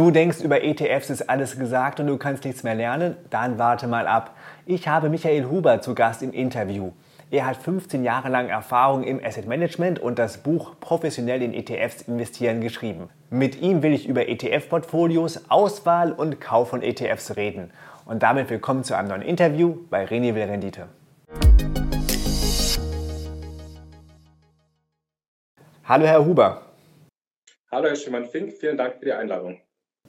Du denkst, über ETFs ist alles gesagt und du kannst nichts mehr lernen? Dann warte mal ab. Ich habe Michael Huber zu Gast im Interview. Er hat 15 Jahre lang Erfahrung im Asset Management und das Buch Professionell in ETFs investieren geschrieben. Mit ihm will ich über ETF-Portfolios, Auswahl und Kauf von ETFs reden. Und damit willkommen zu einem neuen Interview bei René Will Rendite. Hallo Herr Huber. Hallo Herr Schimann-Fink, vielen Dank für die Einladung.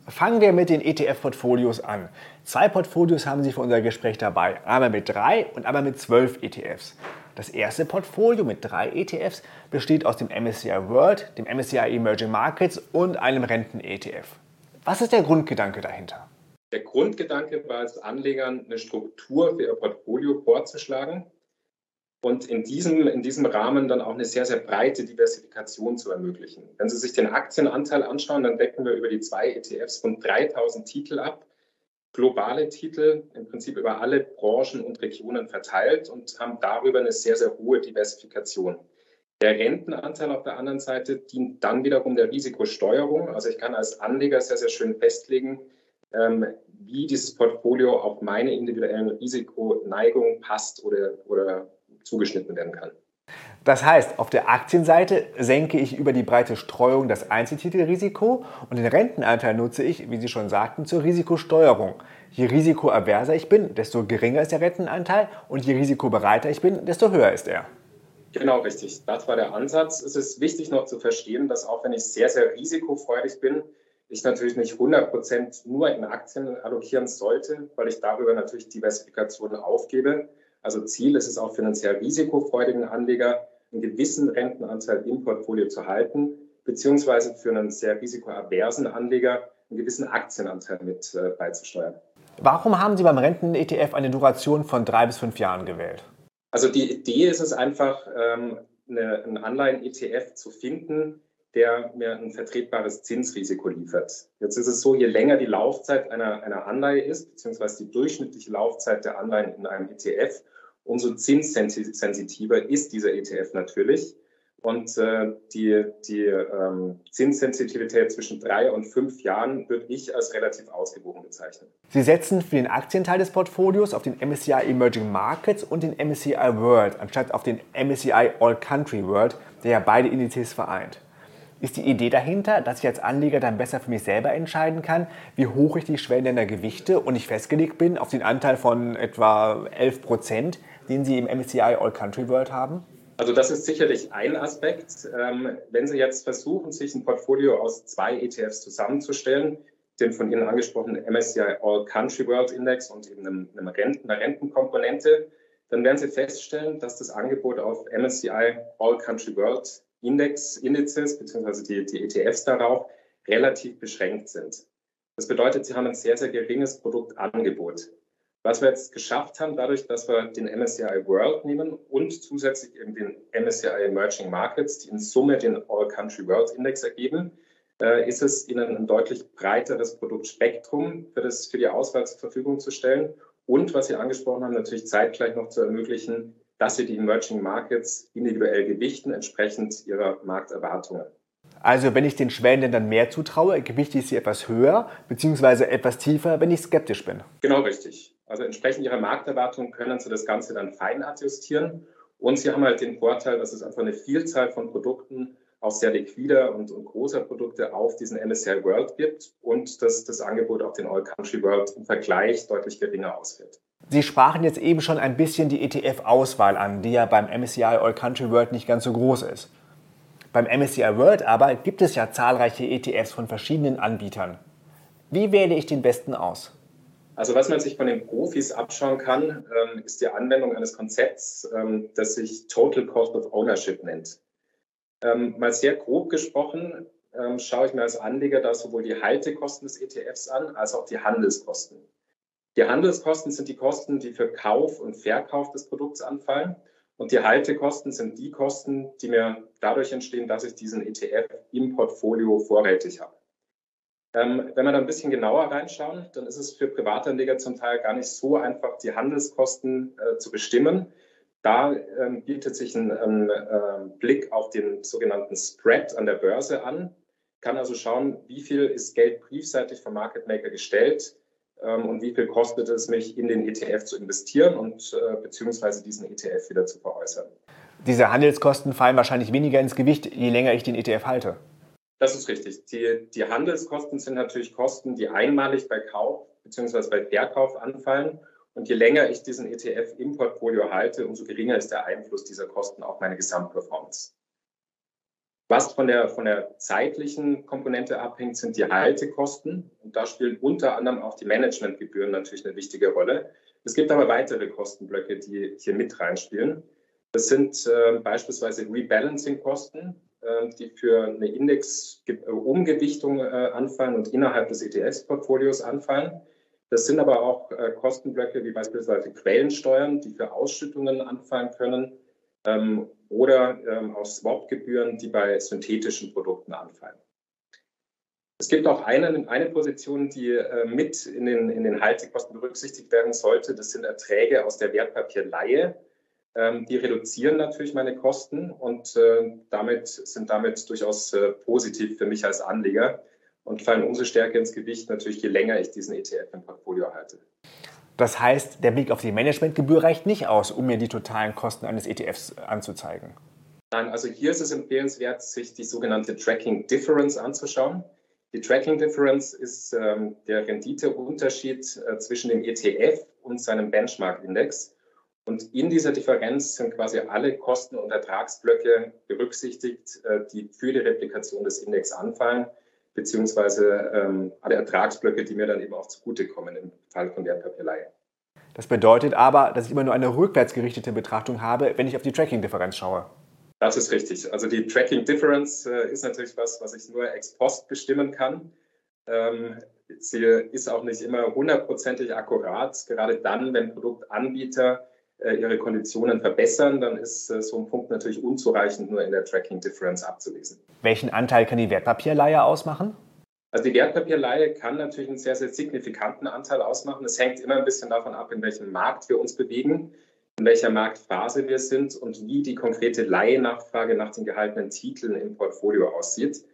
Fangen wir mit den ETF-Portfolios an. Zwei Portfolios haben Sie für unser Gespräch dabei. Einmal mit drei und einmal mit zwölf ETFs. Das erste Portfolio mit drei ETFs besteht aus dem MSCI World, dem MSCI Emerging Markets und einem Renten-ETF. Was ist der Grundgedanke dahinter? Der Grundgedanke war es Anlegern, eine Struktur für ihr Portfolio vorzuschlagen, und in diesem, in diesem Rahmen dann auch eine sehr, sehr breite Diversifikation zu ermöglichen. Wenn Sie sich den Aktienanteil anschauen, dann decken wir über die zwei ETFs von 3000 Titel ab, globale Titel, im Prinzip über alle Branchen und Regionen verteilt und haben darüber eine sehr, sehr hohe Diversifikation. Der Rentenanteil auf der anderen Seite dient dann wiederum der Risikosteuerung. Also ich kann als Anleger sehr, sehr schön festlegen, ähm, wie dieses Portfolio auf meine individuellen Risikoneigung passt oder, oder zugeschnitten werden kann. Das heißt, auf der Aktienseite senke ich über die breite Streuung das Einzeltitelrisiko und den Rentenanteil nutze ich, wie Sie schon sagten, zur Risikosteuerung. Je risikoaverser ich bin, desto geringer ist der Rentenanteil und je risikobereiter ich bin, desto höher ist er. Genau, richtig. Das war der Ansatz. Es ist wichtig noch zu verstehen, dass auch wenn ich sehr, sehr risikofreudig bin, ich natürlich nicht 100 Prozent nur in Aktien allokieren sollte, weil ich darüber natürlich Diversifikationen aufgebe. Also Ziel ist es auch finanziell risikofreudigen Anleger, einen gewissen Rentenanteil im Portfolio zu halten, beziehungsweise für einen sehr risikoaversen Anleger einen gewissen Aktienanteil mit äh, beizusteuern. Warum haben Sie beim Renten-ETF eine Duration von drei bis fünf Jahren gewählt? Also die Idee ist es einfach, ähm, eine, einen Anleihen-ETF zu finden, der mir ein vertretbares Zinsrisiko liefert. Jetzt ist es so, je länger die Laufzeit einer, einer Anleihe ist, beziehungsweise die durchschnittliche Laufzeit der Anleihen in einem ETF, umso zinssensitiver ist dieser ETF natürlich. Und äh, die, die ähm, Zinssensitivität zwischen drei und fünf Jahren würde ich als relativ ausgewogen bezeichnen. Sie setzen für den Aktienteil des Portfolios auf den MSCI Emerging Markets und den MSCI World, anstatt auf den MSCI All Country World, der ja beide Indizes vereint. Ist die Idee dahinter, dass ich als Anleger dann besser für mich selber entscheiden kann, wie hoch ich die Schwellenländer gewichte und ich festgelegt bin auf den Anteil von etwa 11 Prozent, den Sie im MSCI All Country World haben? Also das ist sicherlich ein Aspekt. Ähm, wenn Sie jetzt versuchen, sich ein Portfolio aus zwei ETFs zusammenzustellen, den von Ihnen angesprochenen MSCI All Country World Index und eben einem, Renten, einer Rentenkomponente, dann werden Sie feststellen, dass das Angebot auf MSCI All Country World Index, Indizes beziehungsweise die, die ETFs darauf relativ beschränkt sind. Das bedeutet, Sie haben ein sehr, sehr geringes Produktangebot. Was wir jetzt geschafft haben, dadurch, dass wir den MSCI World nehmen und zusätzlich eben den MSCI Emerging Markets, die in Summe den All Country World Index ergeben, äh, ist es Ihnen ein deutlich breiteres Produktspektrum für, das, für die Auswahl zur Verfügung zu stellen und, was Sie angesprochen haben, natürlich zeitgleich noch zu ermöglichen, dass Sie die Emerging Markets individuell gewichten, entsprechend ihrer Markterwartungen. Also wenn ich den Schwellenländern mehr zutraue, gewichte ich sie etwas höher bzw. etwas tiefer, wenn ich skeptisch bin. Genau richtig. Also entsprechend ihrer Markterwartung können Sie das Ganze dann fein adjustieren. Und Sie haben halt den Vorteil, dass es einfach eine Vielzahl von Produkten, auch sehr liquider und, und großer Produkte auf diesen MSCI World gibt und dass das Angebot auf den All Country World im Vergleich deutlich geringer ausfällt. Sie sprachen jetzt eben schon ein bisschen die ETF-Auswahl an, die ja beim MSCI All Country World nicht ganz so groß ist. Beim MSCI World aber gibt es ja zahlreiche ETFs von verschiedenen Anbietern. Wie wähle ich den besten aus? Also was man sich von den Profis abschauen kann, ähm, ist die Anwendung eines Konzepts, ähm, das sich Total Cost of Ownership nennt. Ähm, mal sehr grob gesprochen, schaue ich mir als Anleger da sowohl die Haltekosten des ETFs an, als auch die Handelskosten. Die Handelskosten sind die Kosten, die für Kauf und Verkauf des Produkts anfallen. Und die Haltekosten sind die Kosten, die mir dadurch entstehen, dass ich diesen ETF im Portfolio vorrätig habe. Ähm, wenn wir da ein bisschen genauer reinschauen, dann ist es für Privatanleger zum Teil gar nicht so einfach, die Handelskosten äh, zu bestimmen. Da ähm, bietet sich ein, ein äh, Blick auf den sogenannten Spread an der Börse an. kann also schauen, wie viel ist Geld briefseitig vom Market Maker gestellt ähm, und wie viel kostet es mich, in den ETF zu investieren und äh, beziehungsweise diesen ETF wieder zu veräußern. Diese Handelskosten fallen wahrscheinlich weniger ins Gewicht, je länger ich den ETF halte. Das ist richtig. Die, die Handelskosten sind natürlich Kosten, die einmalig bei Kauf bzw. bei Verkauf anfallen. Und je länger ich diesen ETF im Portfolio halte, umso geringer ist der Einfluss dieser Kosten auf meine Gesamtperformance. Was von der, von der zeitlichen Komponente abhängt, sind die Haltekosten. Und da spielen unter anderem auch die Managementgebühren natürlich eine wichtige Rolle. Es gibt aber weitere Kostenblöcke, die hier mit reinspielen. Das sind äh, beispielsweise Rebalancing-Kosten, äh, die für eine Index-Umgewichtung äh, anfallen und innerhalb des ETS-Portfolios anfallen. Das sind aber auch äh, Kostenblöcke wie beispielsweise Quellensteuern, die für Ausschüttungen anfallen können ähm, oder ähm, auch Swap-Gebühren, die bei synthetischen Produkten anfallen. Es gibt auch eine, eine Position, die äh, mit in den, in den Haltekosten berücksichtigt werden sollte. Das sind Erträge aus der Wertpapierleihe. Ähm, die reduzieren natürlich meine Kosten und äh, damit sind damit durchaus äh, positiv für mich als Anleger und fallen umso stärker ins Gewicht natürlich, je länger ich diesen ETF im Portfolio halte. Das heißt, der Blick auf die Managementgebühr reicht nicht aus, um mir die totalen Kosten eines ETFs anzuzeigen. Nein, also hier ist es empfehlenswert, sich die sogenannte Tracking Difference anzuschauen. Die Tracking Difference ist ähm, der Renditeunterschied äh, zwischen dem ETF und seinem Benchmark-Index. Und in dieser Differenz sind quasi alle Kosten- und Ertragsblöcke berücksichtigt, äh, die für die Replikation des Index anfallen beziehungsweise ähm, alle Ertragsblöcke, die mir dann eben auch zugutekommen im Fall von Wertpapierleihe. Das bedeutet aber, dass ich immer nur eine rückwärtsgerichtete Betrachtung habe, wenn ich auf die Tracking-Differenz schaue. Das ist richtig. Also die Tracking Difference äh, ist natürlich was, was ich nur ex post bestimmen kann. Ähm, sie ist auch nicht immer hundertprozentig akkurat, gerade dann, wenn Produktanbieter ihre Konditionen verbessern, dann ist äh, so ein Punkt natürlich unzureichend nur in der Tracking Difference abzulesen. Welchen Anteil kann die Wertpapierleihe ausmachen? Also die Wertpapierleihe kann natürlich einen sehr, sehr signifikanten Anteil ausmachen. Es hängt immer ein bisschen davon ab, in welchem Markt wir uns bewegen, in welcher Marktphase wir sind und wie die konkrete Leihenachfrage nach den gehaltenen Titeln im Portfolio aussieht.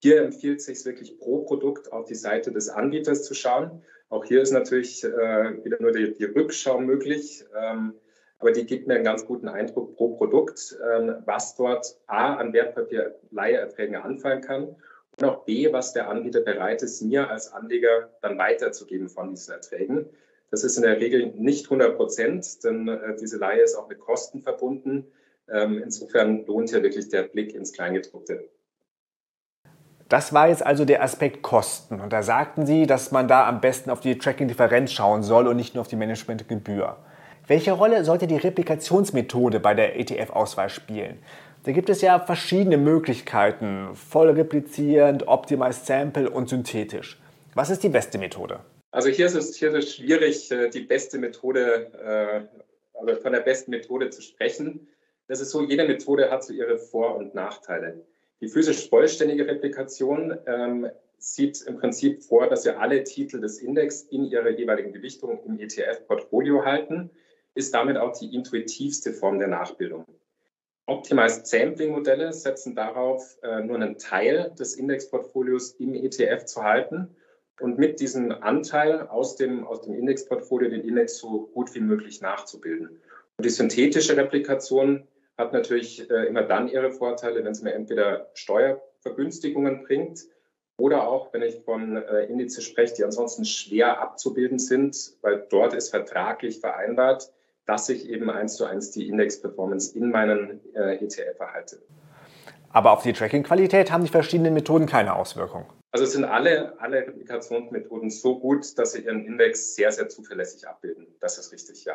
Hier empfiehlt es sich wirklich pro Produkt auf die Seite des Anbieters zu schauen. Auch hier ist natürlich äh, wieder nur die, die Rückschau möglich. Ähm, aber die gibt mir einen ganz guten Eindruck pro Produkt, ähm, was dort A an Wertpapierleiherträgen anfallen kann und auch B, was der Anbieter bereit ist, mir als Anleger dann weiterzugeben von diesen Erträgen. Das ist in der Regel nicht 100 Prozent, denn äh, diese Leihe ist auch mit Kosten verbunden. Ähm, insofern lohnt hier wirklich der Blick ins Kleingedruckte. Das war jetzt also der Aspekt Kosten. Und da sagten Sie, dass man da am besten auf die Tracking-Differenz schauen soll und nicht nur auf die Managementgebühr. Welche Rolle sollte die Replikationsmethode bei der ETF-Auswahl spielen? Da gibt es ja verschiedene Möglichkeiten, voll replizierend, optimized sample und synthetisch. Was ist die beste Methode? Also hier ist es, hier ist es schwierig, äh, die beste Methode, äh, also von der besten Methode zu sprechen. Das ist so, jede Methode hat so ihre Vor- und Nachteile. Die physisch vollständige Replikation ähm, sieht im Prinzip vor, dass wir alle Titel des Index in ihrer jeweiligen Gewichtung im ETF-Portfolio halten ist damit auch die intuitivste Form der Nachbildung. Optimized Sampling-Modelle setzen darauf, äh, nur einen Teil des Indexportfolios im ETF zu halten und mit diesem Anteil aus dem, aus dem Indexportfolio den Index so gut wie möglich nachzubilden. Und die synthetische Replikation hat natürlich äh, immer dann ihre Vorteile, wenn sie mir entweder Steuervergünstigungen bringt oder auch, wenn ich von äh, Indizes spreche, die ansonsten schwer abzubilden sind, weil dort ist vertraglich vereinbart, dass ich eben eins zu eins die Index-Performance in meinen äh, ETF erhalte. Aber auf die Tracking-Qualität haben die verschiedenen Methoden keine Auswirkung. Also sind alle, alle Replikationsmethoden so gut, dass sie ihren Index sehr, sehr zuverlässig abbilden. Das ist richtig, ja.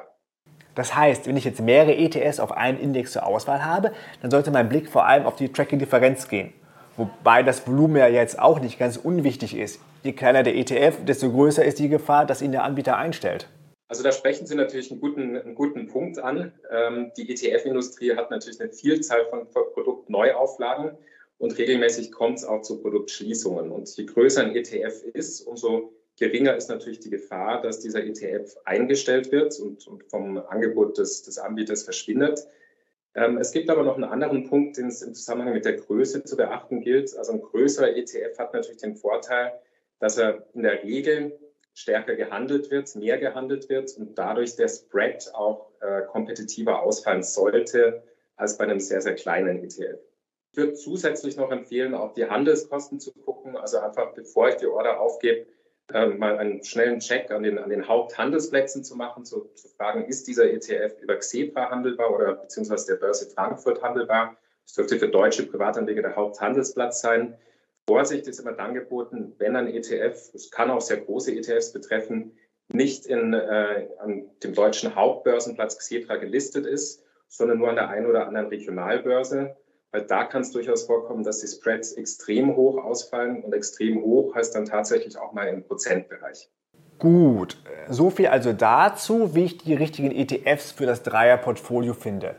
Das heißt, wenn ich jetzt mehrere ETS auf einen Index zur Auswahl habe, dann sollte mein Blick vor allem auf die Tracking-Differenz gehen. Wobei das Volumen ja jetzt auch nicht ganz unwichtig ist. Je kleiner der ETF, desto größer ist die Gefahr, dass ihn der Anbieter einstellt. Also da sprechen Sie natürlich einen guten, einen guten Punkt an. Ähm, die ETF-Industrie hat natürlich eine Vielzahl von Produktneuauflagen und regelmäßig kommt es auch zu Produktschließungen. Und je größer ein ETF ist, umso geringer ist natürlich die Gefahr, dass dieser ETF eingestellt wird und, und vom Angebot des, des Anbieters verschwindet. Ähm, es gibt aber noch einen anderen Punkt, den es im Zusammenhang mit der Größe zu beachten gilt. Also ein größerer ETF hat natürlich den Vorteil, dass er in der Regel stärker gehandelt wird, mehr gehandelt wird und dadurch der Spread auch äh, kompetitiver ausfallen sollte als bei einem sehr, sehr kleinen ETF. Ich würde zusätzlich noch empfehlen, auch die Handelskosten zu gucken. Also einfach, bevor ich die Order aufgebe, äh, mal einen schnellen Check an den, an den Haupthandelsplätzen zu machen, zu, zu fragen, ist dieser ETF über Xetra handelbar oder beziehungsweise der Börse Frankfurt handelbar? Das dürfte für deutsche Privatanleger der Haupthandelsplatz sein. Vorsicht ist immer dann geboten, wenn ein ETF, es kann auch sehr große ETFs betreffen, nicht in, äh, an dem deutschen Hauptbörsenplatz Xetra gelistet ist, sondern nur an der einen oder anderen Regionalbörse. Weil da kann es durchaus vorkommen, dass die Spreads extrem hoch ausfallen und extrem hoch heißt dann tatsächlich auch mal im Prozentbereich. Gut, so viel also dazu, wie ich die richtigen ETFs für das Dreierportfolio finde.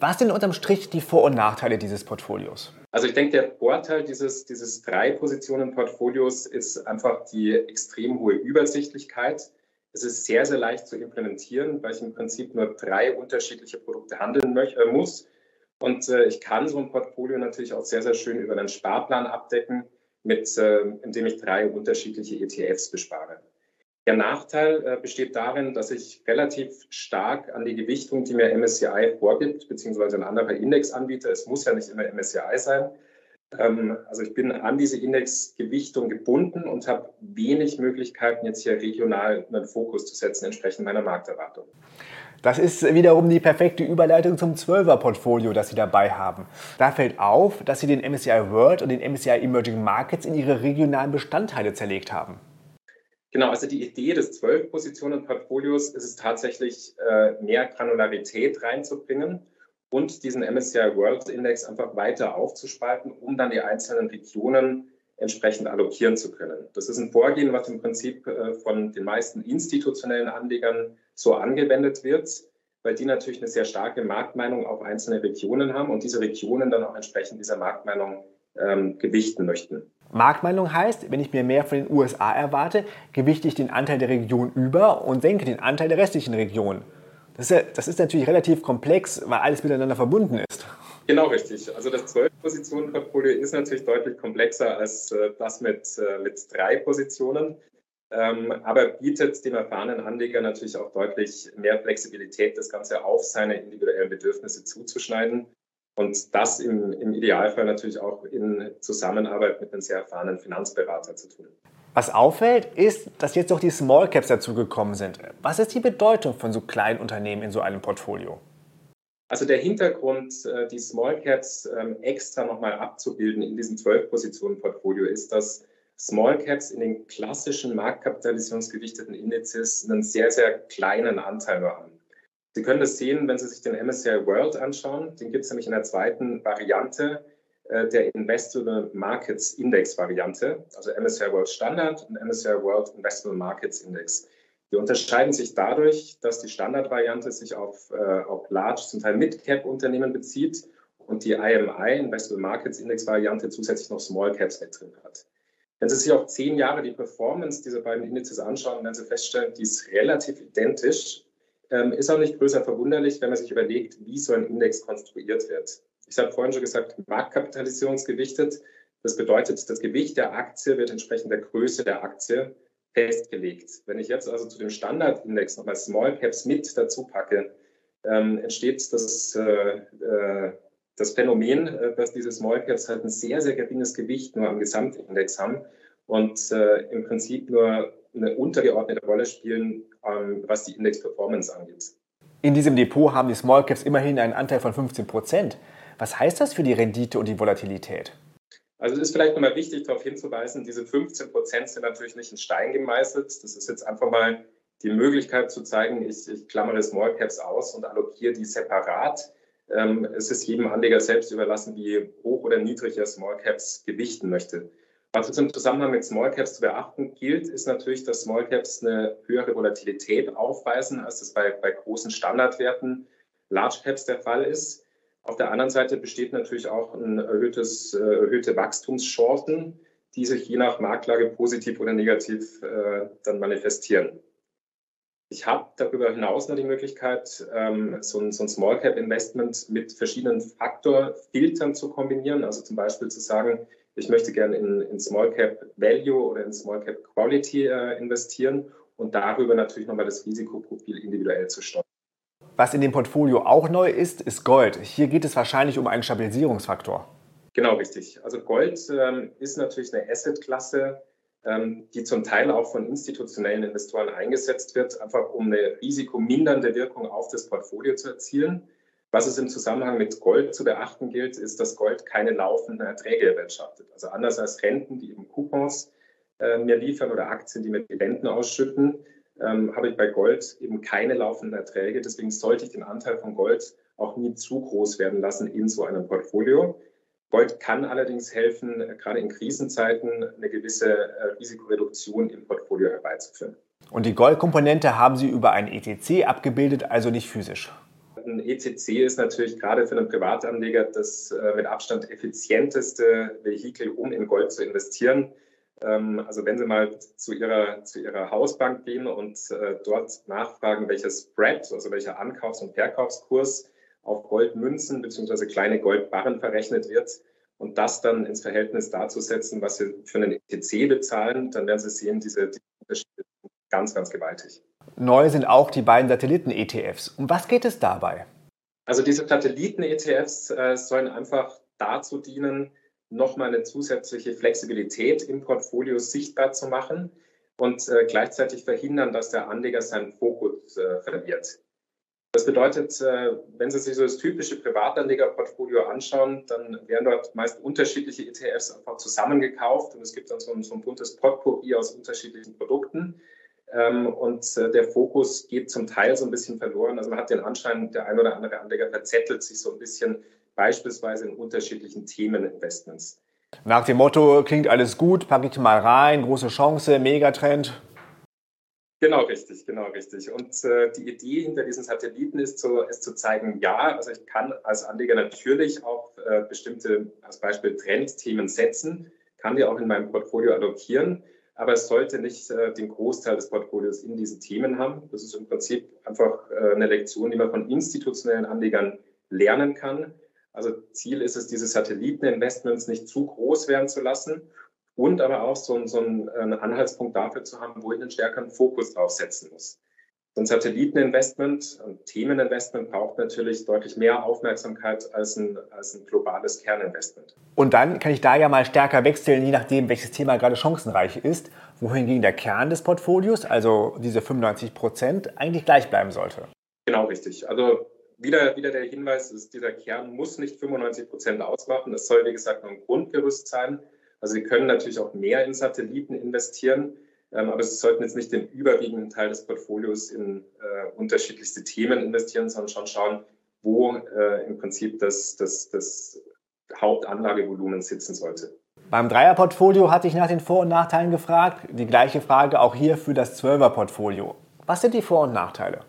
Was sind unterm Strich die Vor- und Nachteile dieses Portfolios? Also ich denke, der Vorteil dieses, dieses Drei-Positionen-Portfolios ist einfach die extrem hohe Übersichtlichkeit. Es ist sehr, sehr leicht zu implementieren, weil ich im Prinzip nur drei unterschiedliche Produkte handeln äh, muss. Und äh, ich kann so ein Portfolio natürlich auch sehr, sehr schön über einen Sparplan abdecken, mit, äh, indem ich drei unterschiedliche ETFs bespare. Der Nachteil äh, besteht darin, dass ich relativ stark an die Gewichtung, die mir MSCI vorgibt, beziehungsweise ein anderer Indexanbieter, es muss ja nicht immer MSCI sein. Ähm, also ich bin an diese Indexgewichtung gebunden und habe wenig Möglichkeiten, jetzt hier regional einen Fokus zu setzen, entsprechend meiner Markterwartung. Das ist wiederum die perfekte Überleitung zum 12er-Portfolio, das Sie dabei haben. Da fällt auf, dass Sie den MSCI World und den MSCI Emerging Markets in ihre regionalen Bestandteile zerlegt haben. Genau, also die Idee des zwölf Positionen Portfolios ist es tatsächlich, äh, mehr Granularität reinzubringen und diesen MSCI World Index einfach weiter aufzuspalten, um dann die einzelnen Regionen entsprechend allokieren zu können. Das ist ein Vorgehen, was im Prinzip äh, von den meisten institutionellen Anlegern so angewendet wird, weil die natürlich eine sehr starke Marktmeinung auf einzelne Regionen haben und diese Regionen dann auch entsprechend dieser Marktmeinung ähm, gewichten möchten. Marktmeinung heißt, wenn ich mir mehr von den USA erwarte, gewichte ich den Anteil der Region über und senke den Anteil der restlichen Region. Das ist, ja, das ist natürlich relativ komplex, weil alles miteinander verbunden ist. Genau richtig. Also das 12-Positionen-Portfolio ist natürlich deutlich komplexer als äh, das mit, äh, mit drei Positionen, ähm, aber bietet dem erfahrenen Anleger natürlich auch deutlich mehr Flexibilität, das Ganze auf seine individuellen Bedürfnisse zuzuschneiden. Und das im, im Idealfall natürlich auch in Zusammenarbeit mit einem sehr erfahrenen Finanzberater zu tun. Was auffällt, ist, dass jetzt auch die Small Caps dazugekommen sind. Was ist die Bedeutung von so kleinen Unternehmen in so einem Portfolio? Also der Hintergrund, äh, die Small Caps ähm, extra nochmal abzubilden in diesem 12-Positionen-Portfolio ist, dass Small Caps in den klassischen marktkapitalisierungsgewichteten Indizes einen sehr, sehr kleinen Anteil nur haben. Sie können das sehen, wenn Sie sich den MSCI World anschauen. Den gibt es nämlich in der zweiten Variante äh, der Investable Markets Index Variante, also MSCI World Standard und MSCI World Investable Markets Index. Die unterscheiden sich dadurch, dass die Standardvariante sich auf, äh, auf Large, zum Teil Mid-Cap-Unternehmen bezieht und die IMI, Investable Markets Index Variante, zusätzlich noch Small Caps mit drin hat. Wenn Sie sich auf zehn Jahre die Performance dieser beiden Indizes anschauen, werden Sie feststellen, die ist relativ identisch ähm, ist auch nicht größer verwunderlich, wenn man sich überlegt, wie so ein Index konstruiert wird. Ich habe vorhin schon gesagt, marktkapitalisierungsgewichtet. Das bedeutet, das Gewicht der Aktie wird entsprechend der Größe der Aktie festgelegt. Wenn ich jetzt also zu dem Standardindex nochmal Small Caps mit dazu packe, ähm, entsteht das, äh, äh, das Phänomen, äh, dass diese Small Caps halt ein sehr, sehr geringes Gewicht nur am Gesamtindex haben und äh, im Prinzip nur eine untergeordnete Rolle spielen, ähm, was die Index-Performance angeht. In diesem Depot haben die Small Caps immerhin einen Anteil von 15 Prozent. Was heißt das für die Rendite und die Volatilität? Also es ist vielleicht nochmal wichtig, darauf hinzuweisen, diese 15 Prozent sind natürlich nicht in Stein gemeißelt. Das ist jetzt einfach mal die Möglichkeit zu zeigen, ich, ich klammere Small Caps aus und allokiere die separat. Ähm, es ist jedem Anleger selbst überlassen, wie hoch oder niedrig er Small Caps gewichten möchte. Was jetzt im Zusammenhang mit Small Caps zu beachten gilt, ist natürlich, dass Small Caps eine höhere Volatilität aufweisen, als das bei, bei großen Standardwerten Large Caps der Fall ist. Auf der anderen Seite besteht natürlich auch ein erhöhtes, äh, erhöhte Wachstumschancen, die sich je nach Marktlage positiv oder negativ äh, dann manifestieren. Ich habe darüber hinaus noch die Möglichkeit, ähm, so ein, so ein Small Cap Investment mit verschiedenen Faktorfiltern zu kombinieren. Also zum Beispiel zu sagen, ich möchte gerne in, in Small Cap Value oder in Small Cap Quality äh, investieren und darüber natürlich nochmal das Risikoprofil individuell zu steuern. Was in dem Portfolio auch neu ist, ist Gold. Hier geht es wahrscheinlich um einen Stabilisierungsfaktor. Genau, richtig. Also Gold ähm, ist natürlich eine Assetklasse, ähm, die zum Teil auch von institutionellen Investoren eingesetzt wird, einfach um eine risikomindernde Wirkung auf das Portfolio zu erzielen. Was es im Zusammenhang mit Gold zu beachten gilt, ist, dass Gold keine laufenden Erträge erwirtschaftet. Also anders als Renten, die eben Coupons äh, mir liefern oder Aktien, die mir die Renten ausschütten, ähm, habe ich bei Gold eben keine laufenden Erträge. Deswegen sollte ich den Anteil von Gold auch nie zu groß werden lassen in so einem Portfolio. Gold kann allerdings helfen, gerade in Krisenzeiten eine gewisse äh, Risikoreduktion im Portfolio herbeizuführen. Und die Goldkomponente haben Sie über ein ETC abgebildet, also nicht physisch. Ein ETC ist natürlich gerade für einen Privatanleger das äh, mit Abstand effizienteste Vehikel, um in Gold zu investieren. Ähm, also wenn Sie mal zu Ihrer, zu Ihrer Hausbank gehen und äh, dort nachfragen, welcher Spread, also welcher Ankaufs- und Verkaufskurs auf Goldmünzen bzw. kleine Goldbarren verrechnet wird und das dann ins Verhältnis dazu setzen, was wir für einen ETC bezahlen, dann werden Sie sehen, diese, diese Unterschiede sind ganz, ganz gewaltig. Neu sind auch die beiden Satelliten-ETFs. Um was geht es dabei? Also diese Satelliten-ETFs äh, sollen einfach dazu dienen, nochmal eine zusätzliche Flexibilität im Portfolio sichtbar zu machen und äh, gleichzeitig verhindern, dass der Anleger seinen Fokus äh, verliert. Das bedeutet, äh, wenn Sie sich so das typische Privatanlegerportfolio anschauen, dann werden dort meist unterschiedliche ETFs einfach zusammengekauft und es gibt dann so ein, so ein buntes Potpourri aus unterschiedlichen Produkten. Ähm, und äh, der Fokus geht zum Teil so ein bisschen verloren. Also man hat den Anschein, der ein oder andere Anleger verzettelt sich so ein bisschen beispielsweise in unterschiedlichen Themeninvestments. Nach dem Motto, klingt alles gut, packe ich mal rein, große Chance, Megatrend. Genau, richtig, genau, richtig. Und äh, die Idee hinter diesen Satelliten ist, so, ist zu zeigen, ja, also ich kann als Anleger natürlich auch äh, bestimmte, als Beispiel Trendthemen setzen, kann die auch in meinem Portfolio adoptieren, aber es sollte nicht äh, den Großteil des Portfolios in diesen Themen haben. Das ist im Prinzip einfach äh, eine Lektion, die man von institutionellen Anlegern lernen kann. Also Ziel ist es, diese Satelliteninvestments nicht zu groß werden zu lassen und aber auch so, so einen, einen Anhaltspunkt dafür zu haben, wo ich einen stärkeren Fokus drauf setzen muss. So ein Satelliteninvestment, ein Themeninvestment braucht natürlich deutlich mehr Aufmerksamkeit als ein, als ein globales Kerninvestment. Und dann kann ich da ja mal stärker wechseln, je nachdem, welches Thema gerade chancenreich ist, wohingegen der Kern des Portfolios, also diese 95 Prozent, eigentlich gleich bleiben sollte. Genau richtig. Also wieder, wieder der Hinweis, ist, dieser Kern muss nicht 95 Prozent ausmachen. Es soll, wie gesagt, nur ein Grundgerüst sein. Also Sie können natürlich auch mehr in Satelliten investieren, aber Sie sollten jetzt nicht den überwiegenden Teil des Portfolios in äh, unterschiedlichste Themen investieren, sondern schon schauen, wo äh, im Prinzip das, das, das Hauptanlagevolumen sitzen sollte. Beim Dreierportfolio hatte ich nach den Vor- und Nachteilen gefragt. Die gleiche Frage auch hier für das Zwölferportfolio. Was sind die Vor- und Nachteile?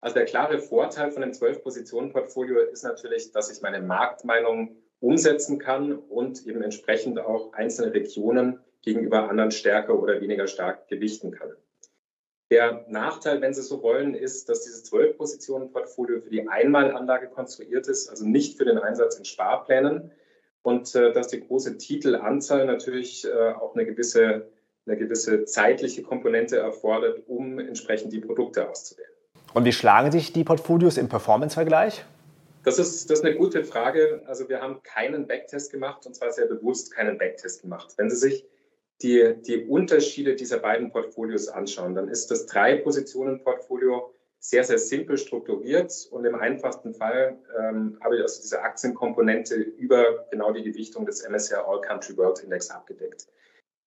Also der klare Vorteil von dem Zwölf-Positionen-Portfolio ist natürlich, dass ich meine Marktmeinung umsetzen kann und eben entsprechend auch einzelne Regionen gegenüber anderen stärker oder weniger stark gewichten kann. Der Nachteil, wenn Sie so wollen, ist, dass dieses Zwölf-Positionen-Portfolio für die Einmalanlage konstruiert ist, also nicht für den Einsatz in Sparplänen und äh, dass die große Titelanzahl natürlich äh, auch eine gewisse, eine gewisse zeitliche Komponente erfordert, um entsprechend die Produkte auszuwählen. Und wie schlagen sich die Portfolios im Performance-Vergleich? Das ist, das ist eine gute Frage. Also wir haben keinen Backtest gemacht und zwar sehr bewusst keinen Backtest gemacht. Wenn Sie sich die, die Unterschiede dieser beiden Portfolios anschauen, dann ist das Drei-Positionen-Portfolio sehr, sehr simpel strukturiert und im einfachsten Fall ähm, habe ich also diese Aktienkomponente über genau die Gewichtung des MSCI All Country World Index abgedeckt.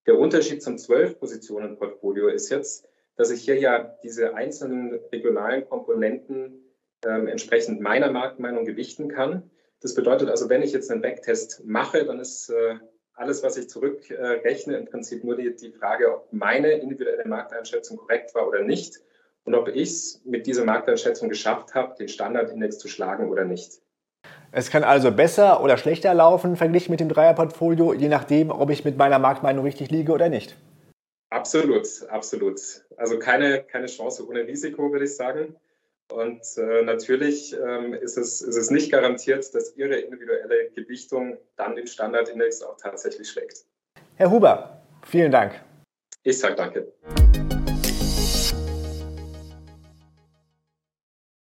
Der Unterschied zum Zwölf-Positionen-Portfolio ist jetzt, dass ich hier ja diese einzelnen regionalen Komponenten ähm, entsprechend meiner Marktmeinung gewichten kann. Das bedeutet also, wenn ich jetzt einen Backtest mache, dann ist äh, alles, was ich zurückrechne, im Prinzip nur die, die Frage, ob meine individuelle Markteinschätzung korrekt war oder nicht und ob ich es mit dieser Markteinschätzung geschafft habe, den Standardindex zu schlagen oder nicht. Es kann also besser oder schlechter laufen verglichen mit dem Dreierportfolio, je nachdem, ob ich mit meiner Marktmeinung richtig liege oder nicht. Absolut, absolut. Also keine, keine Chance ohne Risiko, würde ich sagen. Und äh, natürlich ähm, ist, es, ist es nicht garantiert, dass Ihre individuelle Gewichtung dann den Standardindex auch tatsächlich schlägt. Herr Huber, vielen Dank. Ich sage danke.